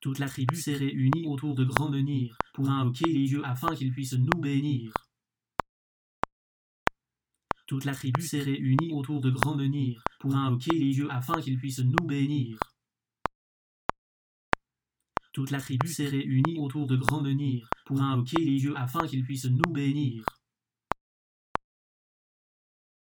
Toute la tribu s'est réunie autour de Grand Menhir pour invoquer les dieux afin qu'ils puissent nous bénir. Toute la tribu s'est réunie autour de Grand Menhir pour invoquer les dieux afin qu'ils puissent nous bénir. Toute la tribu s'est réunie autour de Grand Menhir pour invoquer les dieux afin qu'ils puissent nous bénir.